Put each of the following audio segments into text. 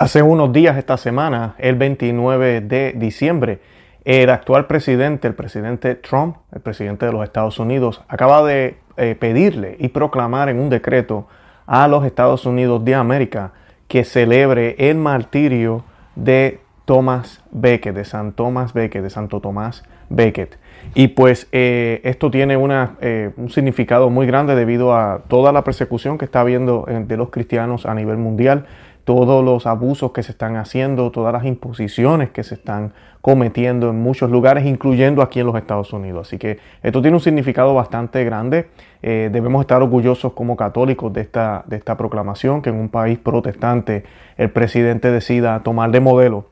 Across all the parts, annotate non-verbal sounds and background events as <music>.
Hace unos días esta semana, el 29 de diciembre, el actual presidente, el presidente Trump, el presidente de los Estados Unidos, acaba de eh, pedirle y proclamar en un decreto a los Estados Unidos de América que celebre el martirio de Thomas Becket, de San Thomas Becket, de Santo Tomás Becket. Y pues eh, esto tiene una, eh, un significado muy grande debido a toda la persecución que está habiendo de los cristianos a nivel mundial todos los abusos que se están haciendo, todas las imposiciones que se están cometiendo en muchos lugares, incluyendo aquí en los Estados Unidos. Así que esto tiene un significado bastante grande. Eh, debemos estar orgullosos como católicos de esta, de esta proclamación, que en un país protestante el presidente decida tomar de modelo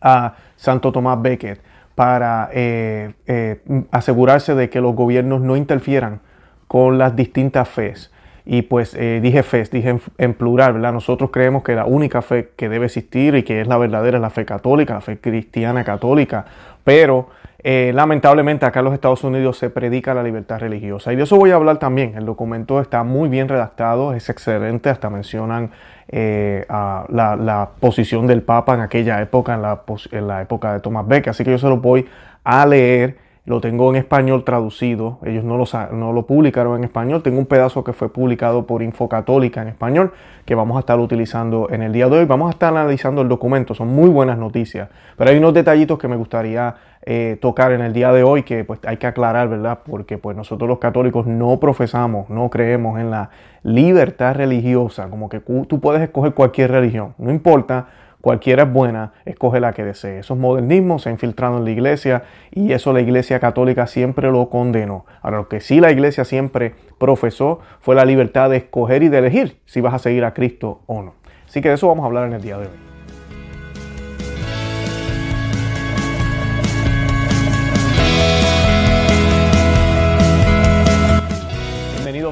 a Santo Tomás Becket para eh, eh, asegurarse de que los gobiernos no interfieran con las distintas fes y pues eh, dije fe, dije en, plural, ¿verdad? Nosotros creemos que la única fe que debe existir y que es la verdadera es la fe católica, la fe cristiana católica, pero eh, lamentablemente acá en los Estados Unidos se predica la libertad religiosa y de eso voy a hablar también. El documento está muy bien redactado, es excelente, hasta mencionan eh, la, posición del Papa en aquella época, en la, en la época de Thomas Beck, así que yo se lo voy a leer lo tengo en español traducido, ellos no lo, no lo publicaron en español, tengo un pedazo que fue publicado por Infocatólica en español que vamos a estar utilizando en el día de hoy, vamos a estar analizando el documento, son muy buenas noticias, pero hay unos detallitos que me gustaría eh, tocar en el día de hoy que pues hay que aclarar, ¿verdad? Porque pues nosotros los católicos no profesamos, no creemos en la libertad religiosa, como que tú puedes escoger cualquier religión, no importa Cualquiera es buena, escoge la que desee. Esos modernismos se han infiltrado en la iglesia y eso la iglesia católica siempre lo condenó. Ahora, lo que sí la iglesia siempre profesó fue la libertad de escoger y de elegir si vas a seguir a Cristo o no. Así que de eso vamos a hablar en el día de hoy.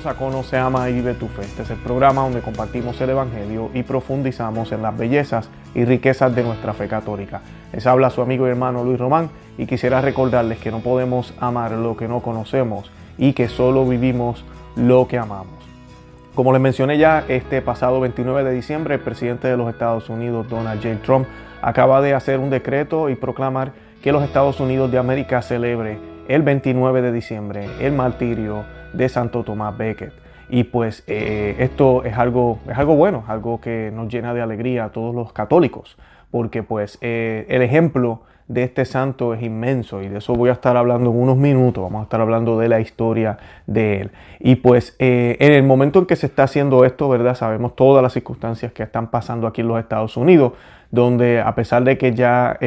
A Conoce, Ama y Vive tu Fe. Este es el programa donde compartimos el Evangelio y profundizamos en las bellezas y riquezas de nuestra fe católica. Les habla su amigo y hermano Luis Román y quisiera recordarles que no podemos amar lo que no conocemos y que solo vivimos lo que amamos. Como les mencioné ya, este pasado 29 de diciembre, el presidente de los Estados Unidos, Donald J. Trump, acaba de hacer un decreto y proclamar que los Estados Unidos de América celebre el 29 de diciembre el martirio de Santo Tomás Becket. Y pues eh, esto es algo, es algo bueno, algo que nos llena de alegría a todos los católicos, porque pues eh, el ejemplo de este santo es inmenso y de eso voy a estar hablando en unos minutos, vamos a estar hablando de la historia de él. Y pues eh, en el momento en que se está haciendo esto, ¿verdad? Sabemos todas las circunstancias que están pasando aquí en los Estados Unidos, donde a pesar de que ya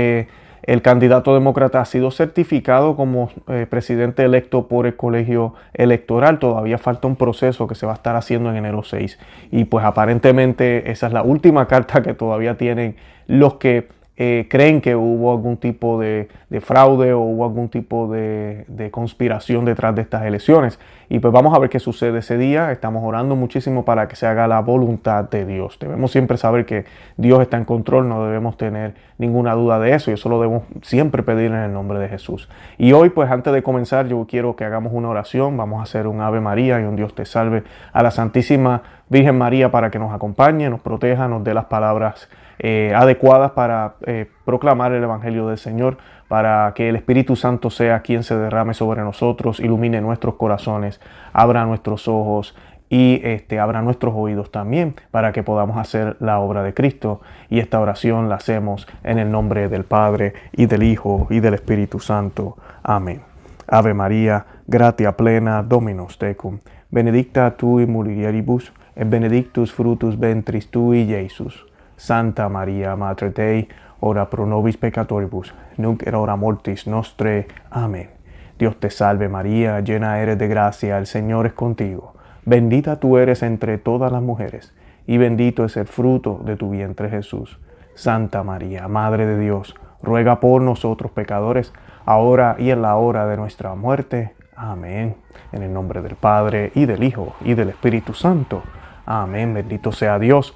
el candidato demócrata ha sido certificado como eh, presidente electo por el colegio electoral. Todavía falta un proceso que se va a estar haciendo en enero 6. Y pues aparentemente esa es la última <laughs> carta que todavía tienen los que eh, creen que hubo algún tipo de, fraude o hubo algún tipo de, conspiración detrás de estas elecciones. Y pues vamos a ver qué sucede ese día. Estamos orando muchísimo para que se haga la voluntad de Dios. Debemos siempre saber que Dios está en control, no debemos tener ninguna duda de eso y eso lo debemos siempre pedir en el nombre de Jesús. Y hoy pues antes de comenzar yo quiero que hagamos una oración. Vamos a hacer un Ave María y un Dios te salve a la Santísima Virgen María para que nos acompañe, nos proteja, nos dé las palabras eh, adecuadas para eh, proclamar el Evangelio del Señor, para que el Espíritu Santo sea quien se derrame sobre nosotros, ilumine nuestros corazones, abra nuestros ojos y este, abra nuestros oídos también para que podamos hacer la obra de Cristo. Y esta oración la hacemos en el nombre del Padre y del Hijo y del Espíritu Santo. Amén. Ave María, gratia plena, Dominus tecum, benedicta tu in mulieribus, benedictus frutus ventris tui, Jesus. Santa María, Mater Dei, ora pro nobis peccatoribus, nunc hora mortis nostre. Amén. Dios te salve María, llena eres de gracia, el Señor es contigo. Bendita tú eres entre todas las mujeres, y bendito es el fruto de tu vientre Jesús. Santa María, Madre de Dios, ruega por nosotros pecadores, ahora y en la hora de nuestra muerte. Amén. En el nombre del Padre, y del Hijo, y del Espíritu Santo. Amén. Bendito sea Dios.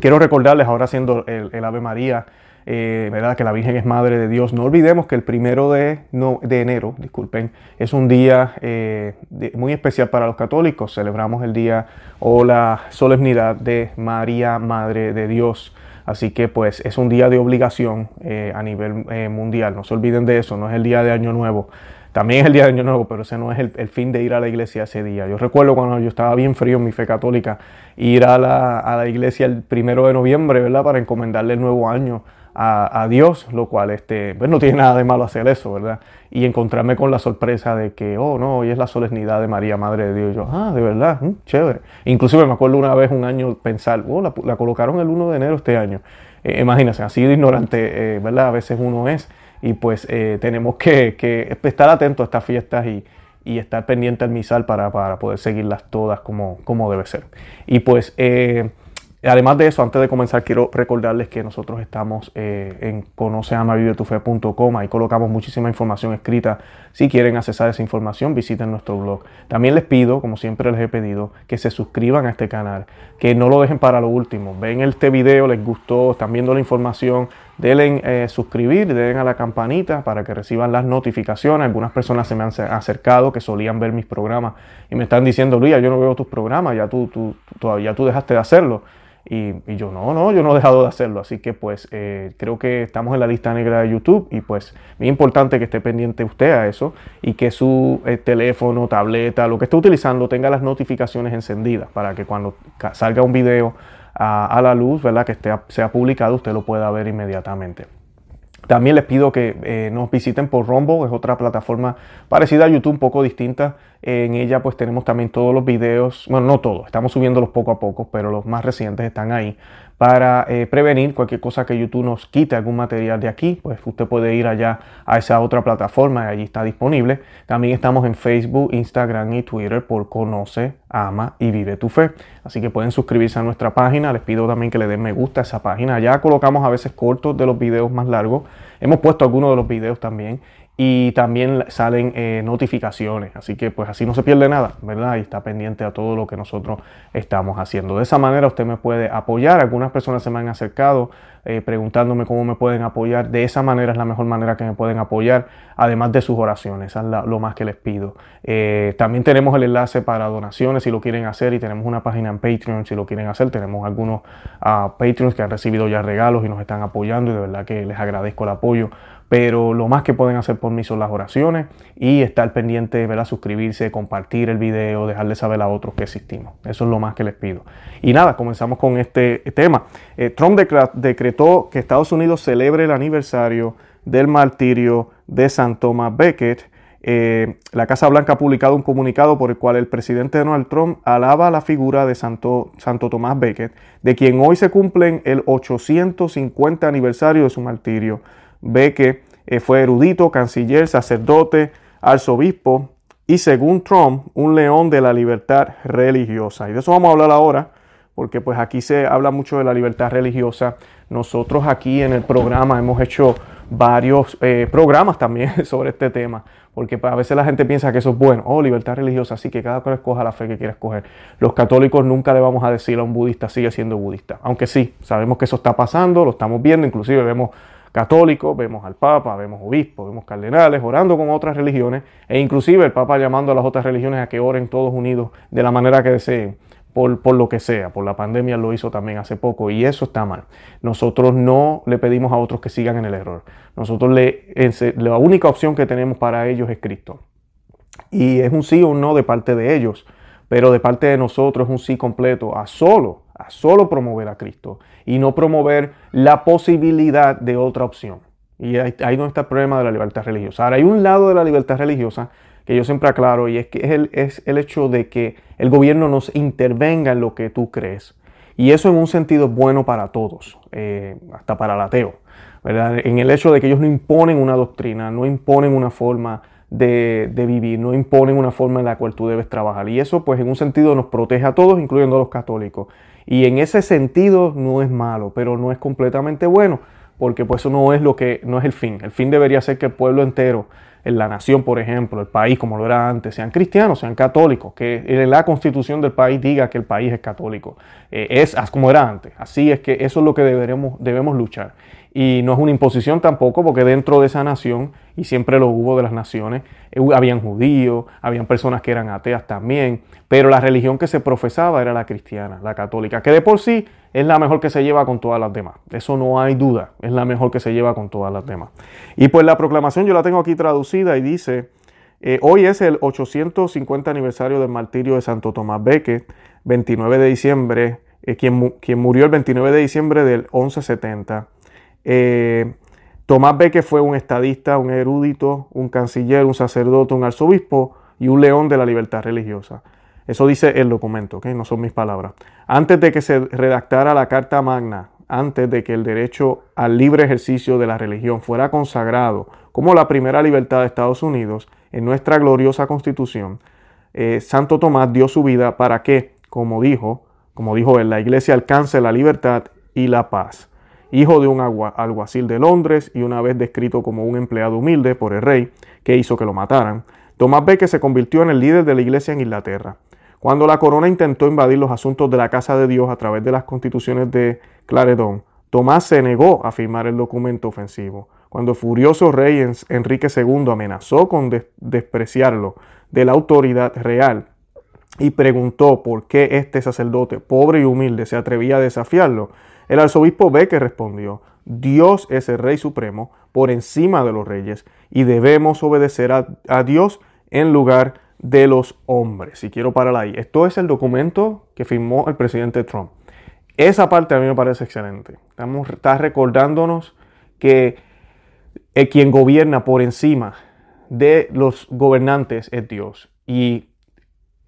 Quiero recordarles, ahora haciendo el, Ave María, eh, ¿verdad? Que la Virgen es Madre de Dios. No olvidemos que el primero de, de enero, disculpen, es un día eh, muy especial para los católicos. Celebramos el día o la solemnidad de María, Madre de Dios. Así que pues es un día de obligación eh, a nivel mundial. No se olviden de eso, no es el día de Año Nuevo. También es el día de Año Nuevo, pero ese no es el, fin de ir a la iglesia ese día. Yo recuerdo cuando yo estaba bien frío en mi fe católica, ir a la, a la iglesia el primero de noviembre, ¿verdad? Para encomendarle el nuevo año a, Dios, lo cual este, pues no tiene nada de malo hacer eso, ¿verdad? Y encontrarme con la sorpresa de que, oh, no, hoy es la solemnidad de María, Madre de Dios. yo, ah, de verdad, mm, chévere. Inclusive me acuerdo una vez, un año, pensar, oh, la, colocaron el 1 de enero este año. Eh, imagínense, así de ignorante, eh, ¿verdad? A veces uno es. Y pues eh, tenemos que, estar atentos a estas fiestas y, estar pendiente al misal para, poder seguirlas todas como, debe ser. Y pues... Además de eso, antes de comenzar, quiero recordarles que nosotros estamos eh, en conoceamavivetufe.com. Ahí colocamos muchísima información escrita. Si quieren accesar esa información, visiten nuestro blog. También les pido, como siempre les he pedido, que se suscriban a este canal, que no lo dejen para lo último. Ven este video, les gustó, están viendo la información, denle eh, suscribir, den a la campanita para que reciban las notificaciones. Algunas personas se me han acercado que solían ver mis programas y me están diciendo, Luis, yo no veo tus programas, ya tú, tú, todavía tú dejaste de hacerlo. Y, yo no, no, yo no he dejado de hacerlo. Así que pues eh, creo que estamos en la lista negra de YouTube y pues es importante que esté pendiente usted a eso y que su eh, teléfono, tableta, lo que esté utilizando tenga las notificaciones encendidas para que cuando salga un video a, la luz, ¿verdad? Que esté, sea publicado, usted lo pueda ver inmediatamente. También les pido que eh, nos visiten por Rombo, es otra plataforma parecida a YouTube, un poco distinta. En ella pues tenemos también todos los videos, bueno, no todos, estamos subiéndolos poco a poco, pero los más recientes están ahí para eh, prevenir cualquier cosa que YouTube nos quite algún material de aquí, pues usted puede ir allá a esa otra plataforma y allí está disponible. También estamos en Facebook, Instagram y Twitter por Conoce, Ama y Vive tu Fe. Así que pueden suscribirse a nuestra página. Les pido también que le den me gusta a esa página. Ya colocamos a veces cortos de los videos más largos. Hemos puesto algunos de los videos también y también salen eh, notificaciones. Así que pues así no se pierde nada, ¿verdad? Y está pendiente a todo lo que nosotros estamos haciendo. De esa manera usted me puede apoyar. Algunas personas se me han acercado eh, preguntándome cómo me pueden apoyar. De esa manera es la mejor manera que me pueden apoyar, además de sus oraciones. es lo más que les pido. Eh, también tenemos el enlace para donaciones si lo quieren hacer y tenemos una página en Patreon si lo quieren hacer. Tenemos algunos uh, Patreons que han recibido ya regalos y nos están apoyando y de verdad que les agradezco el apoyo pero lo más que pueden hacer por mí son las oraciones y estar pendiente, ¿verdad? suscribirse, compartir el video, dejarle saber a otros que existimos. Eso es lo más que les pido. Y nada, comenzamos con este tema. Eh, Trump decretó que Estados Unidos celebre el aniversario del martirio de San Thomas Becket. Eh, la Casa Blanca ha publicado un comunicado por el cual el presidente Donald Trump alaba la figura de Santo, Santo Tomás Becket, de quien hoy se cumplen el 850 aniversario de su martirio ve que eh, fue erudito, canciller, sacerdote, arzobispo y según Trump, un león de la libertad religiosa. Y de eso vamos a hablar ahora, porque pues aquí se habla mucho de la libertad religiosa. Nosotros aquí en el programa hemos hecho varios eh, programas también <laughs> sobre este tema, porque pues, a veces la gente piensa que eso es bueno, oh, libertad religiosa, así que cada cual escoja la fe que quiera escoger. Los católicos nunca le vamos a decir a un budista sigue siendo budista, aunque sí, sabemos que eso está pasando, lo estamos viendo, inclusive vemos católicos, vemos al Papa, vemos obispos, vemos cardenales orando con otras religiones e inclusive el Papa llamando a las otras religiones a que oren todos unidos de la manera que deseen. Por, por, lo que sea, por la pandemia lo hizo también hace poco y eso está mal. Nosotros no le pedimos a otros que sigan en el error. Nosotros le, la única opción que tenemos para ellos es Cristo. Y es un sí o un no de parte de ellos, pero de parte de nosotros es un sí completo a solo a solo promover a Cristo y no promover la posibilidad de otra opción. Y ahí, no está el problema de la libertad religiosa. Ahora, hay un lado de la libertad religiosa que yo siempre aclaro y es que es el, es hecho de que el gobierno nos intervenga en lo que tú crees. Y eso en un sentido bueno para todos, eh, hasta para el ateo. ¿verdad? En el hecho de que ellos no imponen una doctrina, no imponen una forma de, vivir, no imponen una forma en la cual tú debes trabajar. Y eso pues en un sentido nos protege a todos, incluyendo a los católicos. Y en ese sentido no es malo, pero no es completamente bueno, porque pues eso no es lo que no es el fin. El fin debería ser que el pueblo entero en la nación, por ejemplo, el país como lo era antes, sean cristianos, sean católicos, que la constitución del país diga que el país es católico. Eh, es como era antes. Así es que eso es lo que deberemos, debemos luchar. Y no es una imposición tampoco, porque dentro de esa nación, y siempre lo hubo de las naciones, eh, habían judíos, habían personas que eran ateas también, pero la religión que se profesaba era la cristiana, la católica, que de por sí es la mejor que se lleva con todas las demás. Eso no hay duda, es la mejor que se lleva con todas las demás. Y pues la proclamación yo la tengo aquí traducida y dice, eh, hoy es el 850 aniversario del martirio de Santo Tomás Becket, 29 de diciembre, eh, quien, quien, murió el 29 de diciembre del 1170. Eh, Tomás Becket fue un estadista, un erudito, un canciller, un sacerdote, un arzobispo y un león de la libertad religiosa. Eso dice el documento, no son mis palabras. Antes de que se redactara la Carta Magna, antes de que el derecho al libre ejercicio de la religión fuera consagrado como la primera libertad de Estados Unidos en nuestra gloriosa constitución, eh, Santo Tomás dio su vida para que, como dijo, como dijo él, la iglesia alcance la libertad y la paz. Hijo de un alguacil de Londres y una vez descrito como un empleado humilde por el rey que hizo que lo mataran, Tomás Becket se convirtió en el líder de la iglesia en Inglaterra. Cuando la corona intentó invadir los asuntos de la casa de Dios a través de las constituciones de Claredón, Tomás se negó a firmar el documento ofensivo. Cuando el furioso rey Enrique II amenazó con despreciarlo de la autoridad real y preguntó por qué este sacerdote pobre y humilde se atrevía a desafiarlo, el arzobispo Becker respondió, Dios es el Rey Supremo por encima de los reyes y debemos obedecer a, Dios en lugar de los hombres. Y quiero parar ahí. Esto es el documento que firmó el presidente Trump. Esa parte a mí me parece excelente. Estamos, está recordándonos que el quien gobierna por encima de los gobernantes es Dios. Y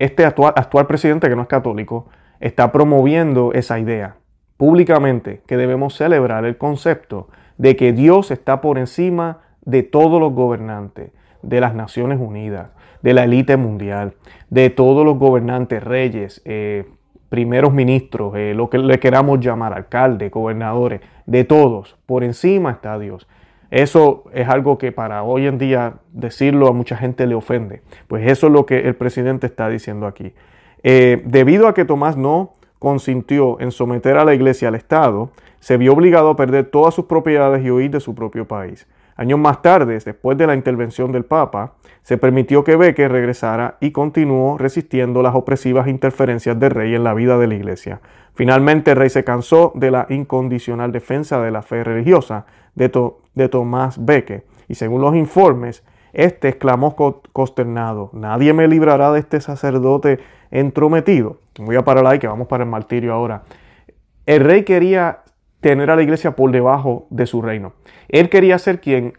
este actual presidente, que no es católico, está promoviendo esa idea públicamente que debemos celebrar el concepto de que Dios está por encima de todos los gobernantes, de las Naciones Unidas, de la élite mundial, de todos los gobernantes, reyes, eh, primeros ministros, eh, lo que le queramos llamar, alcaldes, gobernadores, de todos, por encima está Dios. Eso es algo que para hoy en día decirlo a mucha gente le ofende. Pues eso es lo que el presidente está diciendo aquí. Eh, debido a que Tomás no consintió en someter a la iglesia al Estado, se vio obligado a perder todas sus propiedades y huir de su propio país. Años más tarde, después de la intervención del Papa, se permitió que Beque regresara y continuó resistiendo las opresivas interferencias del rey en la vida de la iglesia. Finalmente el rey se cansó de la incondicional defensa de la fe religiosa de, Tomás Beque y según los informes, este exclamó consternado, nadie me librará de este sacerdote entrometido. Voy a parar ahí que vamos para el martirio ahora. El rey quería tener a la iglesia por debajo de su reino. Él quería ser quien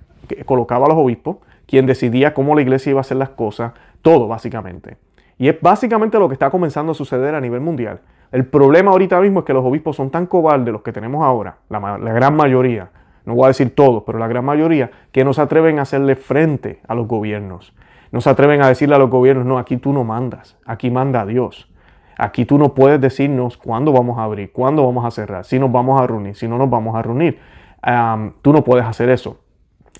colocaba a los obispos, quien decidía cómo la iglesia iba a hacer las cosas, todo básicamente. Y es básicamente lo que está comenzando a suceder a nivel mundial. El problema ahorita mismo es que los obispos son tan cobardes, los que tenemos ahora, la, gran mayoría, no voy a decir todos, pero la gran mayoría, que no se atreven a hacerle frente a los gobiernos. No se atreven a decirle a los gobiernos, no, aquí tú no mandas, aquí manda Dios. Aquí tú no puedes decirnos cuándo vamos a abrir, cuándo vamos a cerrar, si nos vamos a reunir, si no nos vamos a reunir. tú no puedes hacer eso.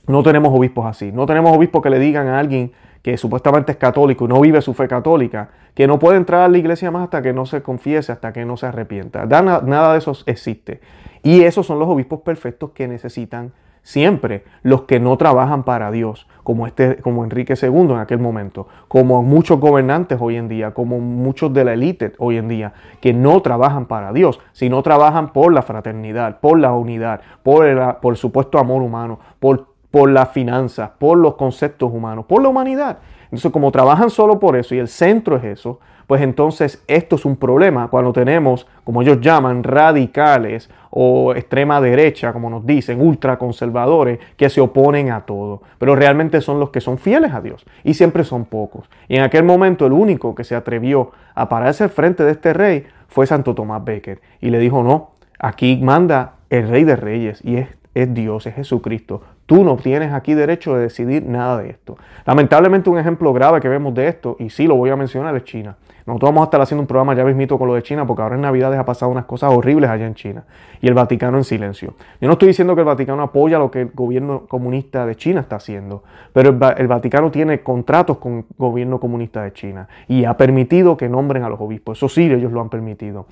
No tenemos obispos así. No tenemos obispos que le digan a alguien que supuestamente es católico y no vive su fe católica, que no puede entrar a la iglesia más hasta que no se confiese, hasta que no se arrepienta. Nada de eso existe. Y esos son los obispos perfectos que necesitan siempre los que no trabajan para Dios, como, este, como Enrique II en aquel momento, como muchos gobernantes hoy en día, como muchos de la élite hoy en día, que no trabajan para Dios, sino trabajan por la fraternidad, por la unidad, por el por supuesto amor humano, por, por las finanzas, por los conceptos humanos, por la humanidad. Entonces, como trabajan solo por eso y el centro es eso, pues entonces esto es un problema cuando tenemos, como ellos llaman, radicales o extrema derecha, como nos dicen, ultraconservadores, que se oponen a todo. Pero realmente son los que son fieles a Dios y siempre son pocos. Y en aquel momento el único que se atrevió a pararse al frente de este rey fue Santo Tomás Becker y le dijo, no, aquí manda el rey de reyes y es, es Dios, es Jesucristo. Tú no tienes aquí derecho de decidir nada de esto. Lamentablemente un ejemplo grave que vemos de esto, y sí lo voy a mencionar, es China. Nosotros vamos a estar haciendo un programa ya mismito con lo de China, porque ahora en Navidades ha pasado unas cosas horribles allá en China. Y el Vaticano en silencio. Yo no estoy diciendo que el Vaticano apoya lo que el gobierno comunista de China está haciendo, pero el, Vaticano tiene contratos con el gobierno comunista de China y ha permitido que nombren a los obispos. Eso sí, ellos lo han permitido.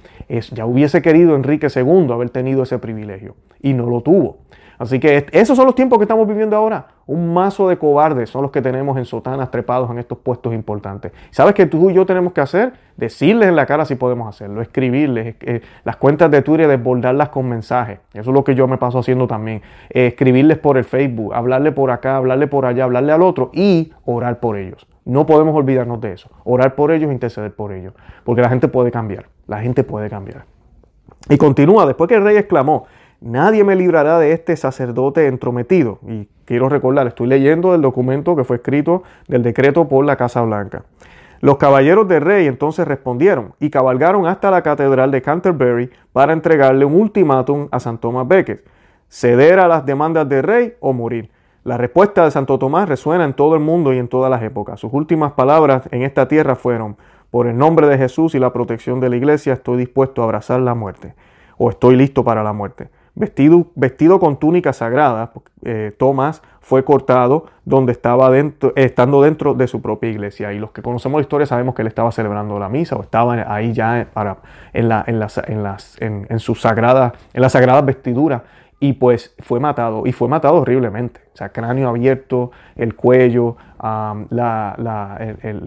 Ya hubiese querido Enrique II haber tenido ese privilegio y no lo tuvo. Así que esos son los tiempos que estamos viviendo ahora. Un mazo de cobardes son los que tenemos en sotanas trepados en estos puestos importantes. ¿Sabes qué tú y yo tenemos que hacer? Decirles en la cara si podemos hacerlo, escribirles, eh, las cuentas de Twitter, desbordarlas con mensajes. Eso es lo que yo me paso haciendo también. Eh, escribirles por el Facebook, hablarle por acá, hablarle por allá, hablarle al otro y orar por ellos. No podemos olvidarnos de eso. Orar por ellos, interceder por ellos. Porque la gente puede cambiar. La gente puede cambiar. Y continúa, después que el rey exclamó, Nadie me librará de este sacerdote entrometido. Y quiero recordar, estoy leyendo el documento que fue escrito del decreto por la Casa Blanca. Los caballeros del rey entonces respondieron y cabalgaron hasta la catedral de Canterbury para entregarle un ultimátum a San Tomás Becket, ceder a las demandas del rey o morir. La respuesta de Santo Tomás resuena en todo el mundo y en todas las épocas. Sus últimas palabras en esta tierra fueron, por el nombre de Jesús y la protección de la iglesia estoy dispuesto a abrazar la muerte, o estoy listo para la muerte. Vestido, vestido con túnica sagrada, eh, Tomás fue cortado donde estaba dentro, estando dentro de su propia iglesia. Y los que conocemos la historia sabemos que él estaba celebrando la misa o estaba ahí ya para, en, la, en, las, en, las, en, en su en sagrada vestidura y pues fue matado, y fue matado horriblemente. O sea, cráneo abierto, el cuello,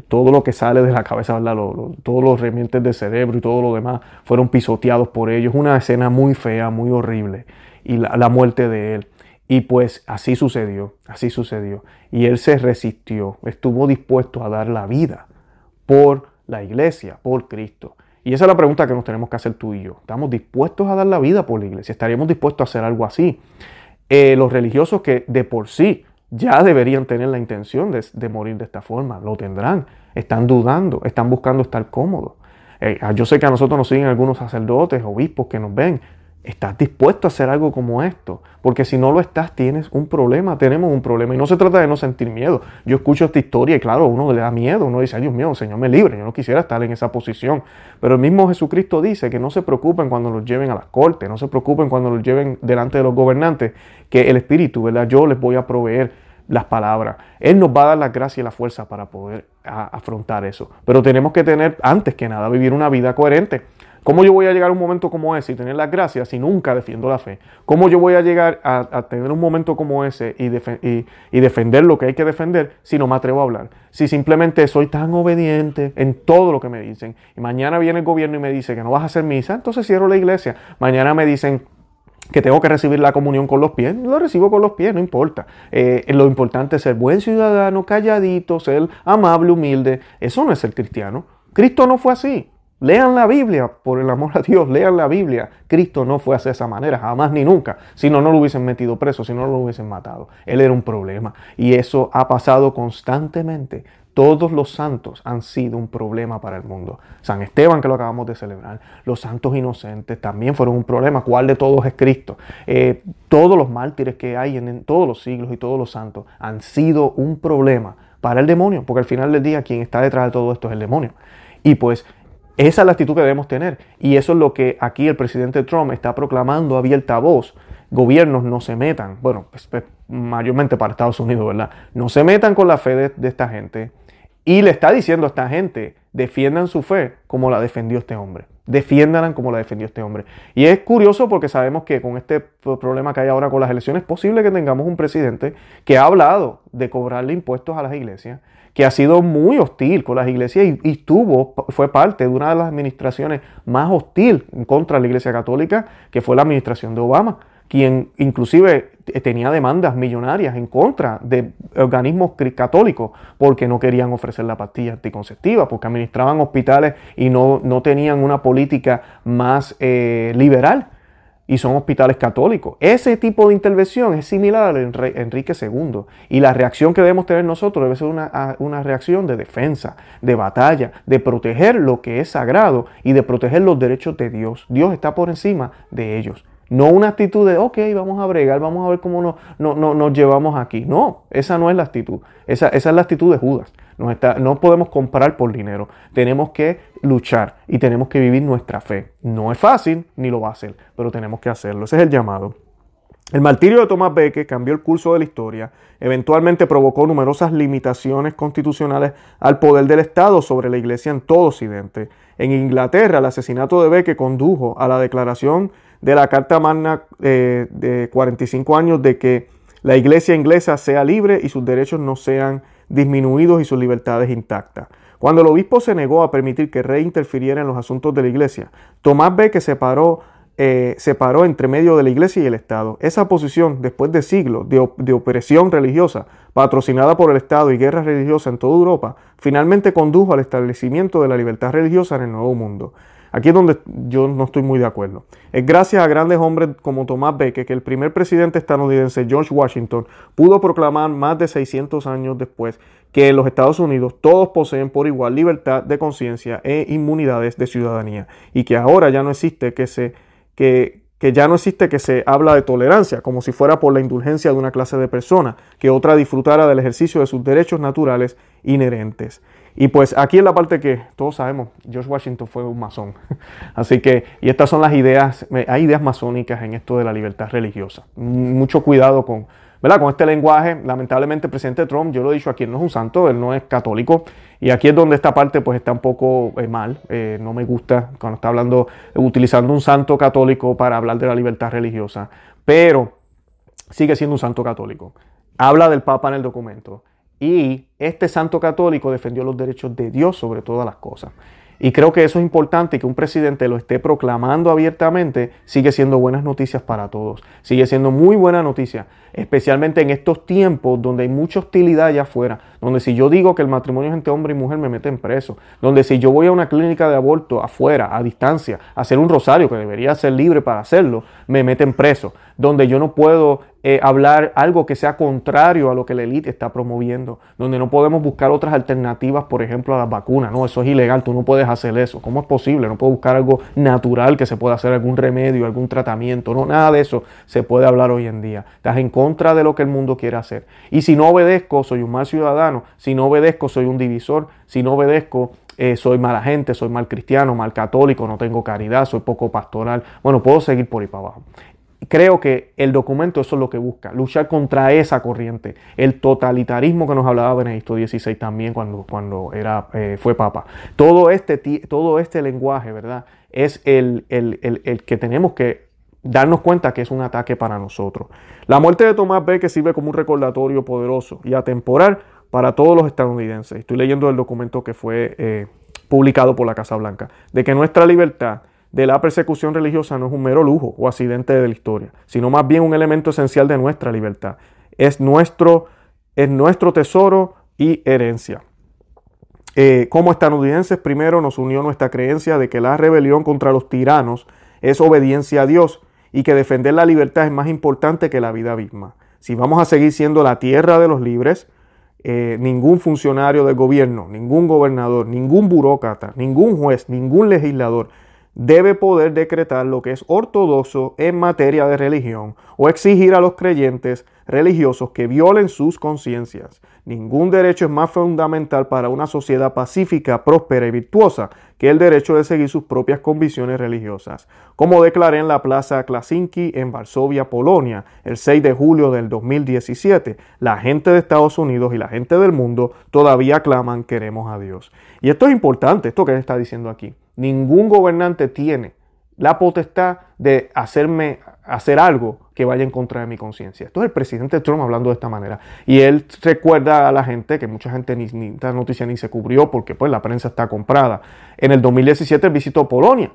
todo lo que sale de la cabeza, todos los remientes de cerebro y todo lo demás fueron pisoteados por ellos. Una escena muy fea, muy horrible. Y la, la muerte de él. Y pues así sucedió, así sucedió. Y él se resistió, estuvo dispuesto a dar la vida por la iglesia, por Cristo. Y esa es la pregunta que nos tenemos que hacer tú y yo. ¿Estamos dispuestos a dar la vida por la iglesia? ¿Estaríamos dispuestos a hacer algo así? Eh, los religiosos que de por sí ya deberían tener la intención de, morir de esta forma, lo tendrán. Están dudando, están buscando estar cómodos. Eh, yo sé que a nosotros nos siguen algunos sacerdotes, obispos que nos ven ¿Estás dispuesto a hacer algo como esto? Porque si no lo estás, tienes un problema, tenemos un problema. Y no se trata de no sentir miedo. Yo escucho esta historia y claro, uno le da miedo, uno dice, ay Dios mío, Señor me libre, yo no quisiera estar en esa posición. Pero el mismo Jesucristo dice que no se preocupen cuando los lleven a la corte, no se preocupen cuando los lleven delante de los gobernantes, que el Espíritu, ¿verdad? Yo les voy a proveer las palabras. Él nos va a dar la gracia y la fuerza para poder afrontar eso. Pero tenemos que tener, antes que nada, vivir una vida coherente. ¿Cómo yo voy a llegar a un momento como ese y tener las gracias si nunca defiendo la fe? ¿Cómo yo voy a llegar a, tener un momento como ese y, defender lo que hay que defender si no me atrevo a hablar? Si simplemente soy tan obediente en todo lo que me dicen y mañana viene el gobierno y me dice que no vas a hacer misa, entonces cierro la iglesia. Mañana me dicen que tengo que recibir la comunión con los pies, lo recibo con los pies, no importa. Eh, lo importante es ser buen ciudadano, calladito, ser amable, humilde. Eso no es ser cristiano. Cristo no fue así. Lean la Biblia, por el amor a Dios, lean la Biblia. Cristo no fue así de esa manera, jamás ni nunca. Si no, no lo hubiesen metido preso, si no, lo hubiesen matado. Él era un problema. Y eso ha pasado constantemente. Todos los santos han sido un problema para el mundo. San Esteban, que lo acabamos de celebrar, los santos inocentes también fueron un problema. ¿Cuál de todos es Cristo? Eh, todos los mártires que hay en todos los siglos y todos los santos han sido un problema para el demonio, porque al final del día quien está detrás de todo esto es el demonio. Y pues esa es la actitud que debemos tener. Y eso es lo que aquí el presidente Trump está proclamando abierta voz. Gobiernos no se metan, bueno, pues, pues, mayormente para Estados Unidos, ¿verdad? No se metan con la fe de, esta gente. Y le está diciendo a esta gente, defiendan su fe como la defendió este hombre. Defiéndanla como la defendió este hombre. Y es curioso porque sabemos que con este problema que hay ahora con las elecciones es posible que tengamos un presidente que ha hablado de cobrarle impuestos a las iglesias, que ha sido muy hostil con las iglesias y, estuvo, fue parte de una de las administraciones más hostil contra la iglesia católica, que fue la administración de Obama, quien inclusive tenía demandas millonarias en contra de organismos católicos porque no querían ofrecer la pastilla anticonceptiva, porque administraban hospitales y no, no tenían una política más eh, liberal y son hospitales católicos. Ese tipo de intervención es similar al Enrique II y la reacción que debemos tener nosotros debe ser una, una, reacción de defensa, de batalla, de proteger lo que es sagrado y de proteger los derechos de Dios. Dios está por encima de ellos. No una actitud de, ok, vamos a bregar, vamos a ver cómo nos, no, nos llevamos aquí. No, esa no es la actitud. Esa, esa es la actitud de Judas. No podemos comprar por dinero. Tenemos que luchar y tenemos que vivir nuestra fe. No es fácil, ni lo va a hacer, pero tenemos que hacerlo. Ese es el llamado. El martirio de Tomás Becket cambió el curso de la historia, eventualmente provocó numerosas limitaciones constitucionales al poder del Estado sobre la Iglesia en todo Occidente. En Inglaterra, el asesinato de Becket condujo a la declaración de la Carta Magna eh, de 45 años de que la Iglesia inglesa sea libre y sus derechos no sean disminuidos y sus libertades intactas. Cuando el obispo se negó a permitir que rey interfiriera en los asuntos de la Iglesia, Tomás Becket separó eh, separó entre medio de la iglesia y el Estado. Esa posición, después de siglos de, opresión religiosa, patrocinada por el Estado y guerras religiosas en toda Europa, finalmente condujo al establecimiento de la libertad religiosa en el Nuevo Mundo. Aquí es donde yo no estoy muy de acuerdo. Es gracias a grandes hombres como Tomás Becket que el primer presidente estadounidense, George Washington, pudo proclamar más de 600 años después que en los Estados Unidos todos poseen por igual libertad de conciencia e inmunidades de ciudadanía y que ahora ya no existe que se que, ya no existe que se habla de tolerancia, como si fuera por la indulgencia de una clase de persona, que otra disfrutara del ejercicio de sus derechos naturales inherentes. Y pues aquí en la parte que todos sabemos, George Washington fue un masón. <laughs> Así que, y estas son las ideas, hay ideas masónicas en esto de la libertad religiosa. Mucho cuidado con, ¿verdad? Con este lenguaje, lamentablemente presidente Trump, yo lo he dicho aquí, no es un santo, él no es católico. Y aquí es donde esta parte pues está un poco eh, mal. Eh, no me gusta cuando está hablando, utilizando un santo católico para hablar de la libertad religiosa. Pero sigue siendo un santo católico. Habla del Papa en el documento. Y este santo católico defendió los derechos de Dios sobre todas las cosas. Y creo que eso es importante que un presidente lo esté proclamando abiertamente, sigue siendo buenas noticias para todos. Sigue siendo muy buena noticia, especialmente en estos tiempos donde hay mucha hostilidad allá afuera, donde si yo digo que el matrimonio es entre hombre y mujer me meten preso, donde si yo voy a una clínica de aborto afuera, a distancia, a hacer un rosario que debería ser libre para hacerlo, me meten preso, donde yo no puedo eh, hablar algo que sea contrario a lo que la élite está promoviendo, donde no podemos buscar otras alternativas, por ejemplo, a las vacunas. No, eso es ilegal, tú no puedes hacer eso. ¿Cómo es posible? No puedo buscar algo natural que se pueda hacer, algún remedio, algún tratamiento. No, nada de eso se puede hablar hoy en día. Estás en contra de lo que el mundo quiere hacer. Y si no obedezco, soy un mal ciudadano. Si no obedezco, soy un divisor. Si no obedezco, eh, soy mala gente, soy mal cristiano, mal católico, no tengo caridad, soy poco pastoral. Bueno, puedo seguir por ahí para abajo creo que el documento eso es lo que busca, luchar contra esa corriente, el totalitarismo que nos hablaba Benedicto XVI también cuando, cuando era, eh, fue papa. Todo este, todo este lenguaje, ¿verdad? Es el, el, que tenemos que darnos cuenta que es un ataque para nosotros. La muerte de Tomás que sirve como un recordatorio poderoso y atemporal para todos los estadounidenses. Estoy leyendo el documento que fue eh, publicado por la Casa Blanca, de que nuestra libertad de la persecución religiosa no es un mero lujo o accidente de la historia, sino más bien un elemento esencial de nuestra libertad. Es nuestro, es nuestro tesoro y herencia. Eh, como estadounidenses, primero nos unió nuestra creencia de que la rebelión contra los tiranos es obediencia a Dios y que defender la libertad es más importante que la vida misma. Si vamos a seguir siendo la tierra de los libres, eh, ningún funcionario del gobierno, ningún gobernador, ningún burócrata, ningún juez, ningún legislador debe poder decretar lo que es ortodoxo en materia de religión o exigir a los creyentes religiosos que violen sus conciencias. Ningún derecho es más fundamental para una sociedad pacífica, próspera y virtuosa que el derecho de seguir sus propias convicciones religiosas. Como declaré en la Plaza Klasinki en Varsovia, Polonia, el 6 de julio del 2017, la gente de Estados Unidos y la gente del mundo todavía claman queremos a Dios. Y esto es importante, esto que está diciendo aquí. Ningún gobernante tiene la potestad de hacerme hacer algo que vaya en contra de mi conciencia. Esto es el presidente Trump hablando de esta manera. Y él recuerda a la gente, que mucha gente ni, ni esta noticia ni se cubrió porque pues la prensa está comprada. En el 2017 visitó Polonia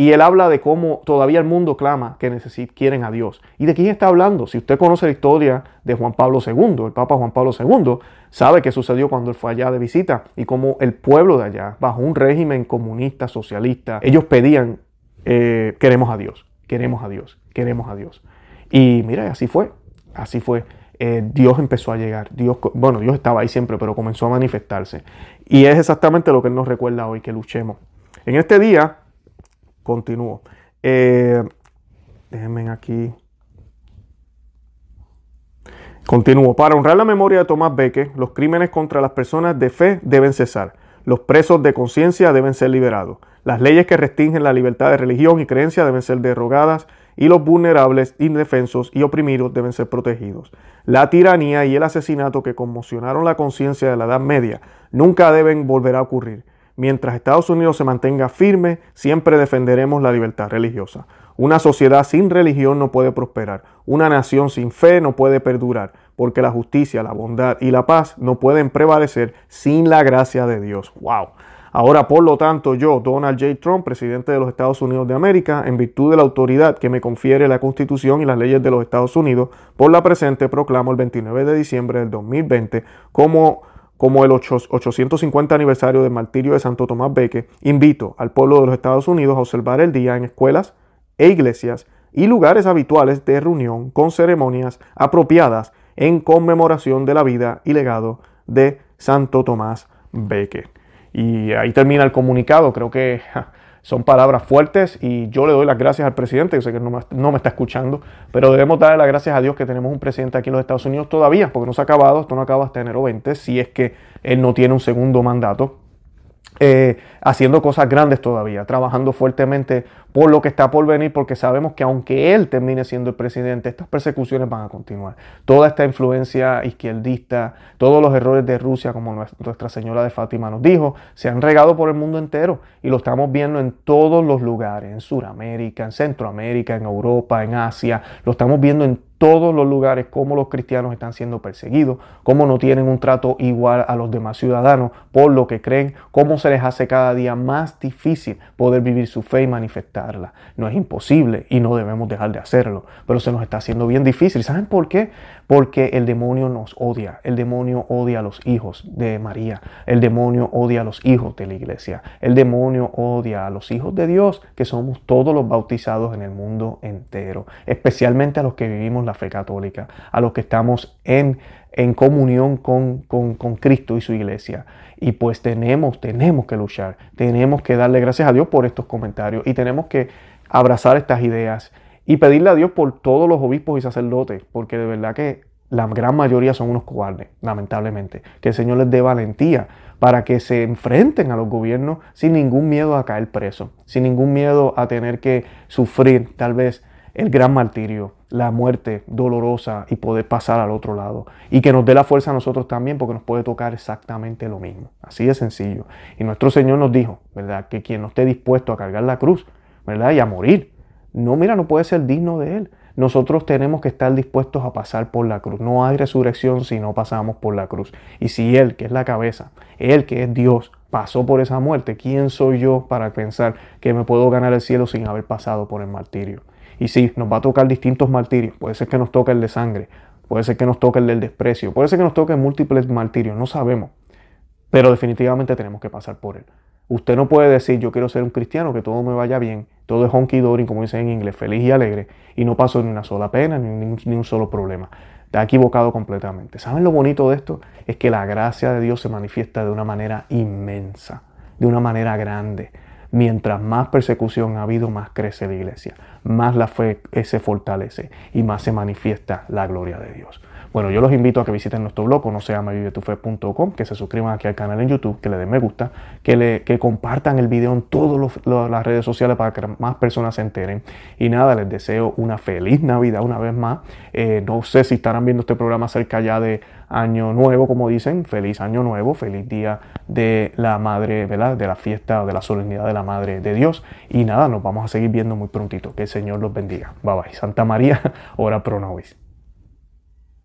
y él habla de cómo todavía el mundo clama que quieren a Dios. ¿Y de quién está hablando? Si usted conoce la historia de Juan Pablo II, el Papa Juan Pablo II, sabe qué sucedió cuando él fue allá de visita y cómo el pueblo de allá, bajo un régimen comunista, socialista, ellos pedían, eh, queremos a Dios, queremos a Dios, queremos a Dios. Y mira, así fue, así fue. Eh, Dios empezó a llegar. Dios, bueno, Dios estaba ahí siempre, pero comenzó a manifestarse. Y es exactamente lo que Él nos recuerda hoy, que luchemos. En este día Continúo. Eh, déjenme aquí. Continúo. Para honrar la memoria de Tomás Beque, los crímenes contra las personas de fe deben cesar. Los presos de conciencia deben ser liberados. Las leyes que restringen la libertad de religión y creencia deben ser derogadas y los vulnerables, indefensos y oprimidos deben ser protegidos. La tiranía y el asesinato que conmocionaron la conciencia de la Edad Media nunca deben volver a ocurrir. Mientras Estados Unidos se mantenga firme, siempre defenderemos la libertad religiosa. Una sociedad sin religión no puede prosperar. Una nación sin fe no puede perdurar, porque la justicia, la bondad y la paz no pueden prevalecer sin la gracia de Dios. ¡Wow! Ahora, por lo tanto, yo, Donald J. Trump, presidente de los Estados Unidos de América, en virtud de la autoridad que me confiere la Constitución y las leyes de los Estados Unidos, por la presente proclamo el 29 de diciembre del 2020 como como el 850 aniversario del martirio de Santo Tomás Beque, invito al pueblo de los Estados Unidos a observar el día en escuelas, e iglesias y lugares habituales de reunión con ceremonias apropiadas en conmemoración de la vida y legado de Santo Tomás Beque. Y ahí termina el comunicado, creo que son palabras fuertes y yo le doy las gracias al presidente, yo sé que no me, no me, está escuchando, pero debemos darle las gracias a Dios que tenemos un presidente aquí en los Estados Unidos todavía, porque no se ha acabado, esto no acaba hasta enero 20, si es que él no tiene un segundo mandato. Eh, haciendo cosas grandes todavía, trabajando fuertemente por lo que está por venir, porque sabemos que aunque él termine siendo el presidente, estas persecuciones van a continuar. Toda esta influencia izquierdista, todos los errores de Rusia, como Nuestra Señora de Fátima nos dijo, se han regado por el mundo entero y lo estamos viendo en todos los lugares, en Sudamérica, en Centroamérica, en Europa, en Asia, lo estamos viendo en todos los lugares cómo los cristianos están siendo perseguidos, cómo no tienen un trato igual a los demás ciudadanos por lo que creen, cómo se les hace cada día más difícil poder vivir su fe y manifestarla. No es imposible y no debemos dejar de hacerlo, pero se nos está haciendo bien difícil. ¿Saben por qué? Porque el demonio nos odia. El demonio odia a los hijos de María. El demonio odia a los hijos de la iglesia. El demonio odia a los hijos de Dios, que somos todos los bautizados en el mundo entero, especialmente a los que vivimos la fe católica, a los que estamos en, en comunión con, con, con Cristo y su iglesia. Y pues tenemos, tenemos que luchar, tenemos que darle gracias a Dios por estos comentarios y tenemos que abrazar estas ideas y pedirle a Dios por todos los obispos y sacerdotes, porque de verdad que la gran mayoría son unos cobardes, lamentablemente. Que el Señor les dé valentía para que se enfrenten a los gobiernos sin ningún miedo a caer preso, sin ningún miedo a tener que sufrir tal vez el gran martirio, la muerte dolorosa y poder pasar al otro lado. Y que nos dé la fuerza a nosotros también porque nos puede tocar exactamente lo mismo. Así de sencillo. Y nuestro Señor nos dijo, ¿verdad? Que quien no esté dispuesto a cargar la cruz, ¿verdad? Y a morir, no, mira, no puede ser digno de Él. Nosotros tenemos que estar dispuestos a pasar por la cruz. No hay resurrección si no pasamos por la cruz. Y si Él, que es la cabeza, Él que es Dios, pasó por esa muerte, ¿quién soy yo para pensar que me puedo ganar el cielo sin haber pasado por el martirio? Y sí, nos va a tocar distintos martirios. Puede ser que nos toque el de sangre, puede ser que nos toque el del desprecio, puede ser que nos toque múltiples martirios, no sabemos. Pero definitivamente tenemos que pasar por él. Usted no puede decir, yo quiero ser un cristiano, que todo me vaya bien, todo es honky dory, como dicen en inglés, feliz y alegre, y no paso ni una sola pena, ni, ni un solo problema. Está equivocado completamente. ¿Saben lo bonito de esto? Es que la gracia de Dios se manifiesta de una manera inmensa, de una manera grande. Mientras más persecución ha habido, más crece la iglesia, más la fe se fortalece y más se manifiesta la gloria de Dios. Bueno, yo los invito a que visiten nuestro blog, no se llama vivetufe.com, que se suscriban aquí al canal en YouTube, que le den me gusta, que, le, que compartan el video en todas las redes sociales para que más personas se enteren. Y nada, les deseo una feliz Navidad una vez más. Eh, no sé si estarán viendo este programa cerca ya de Año Nuevo, como dicen. Feliz Año Nuevo, feliz día de la Madre, ¿verdad? De la fiesta de la solemnidad de la Madre de Dios. Y nada, nos vamos a seguir viendo muy prontito. Que el Señor los bendiga. Bye bye. Santa María, <laughs> ora pro nobis.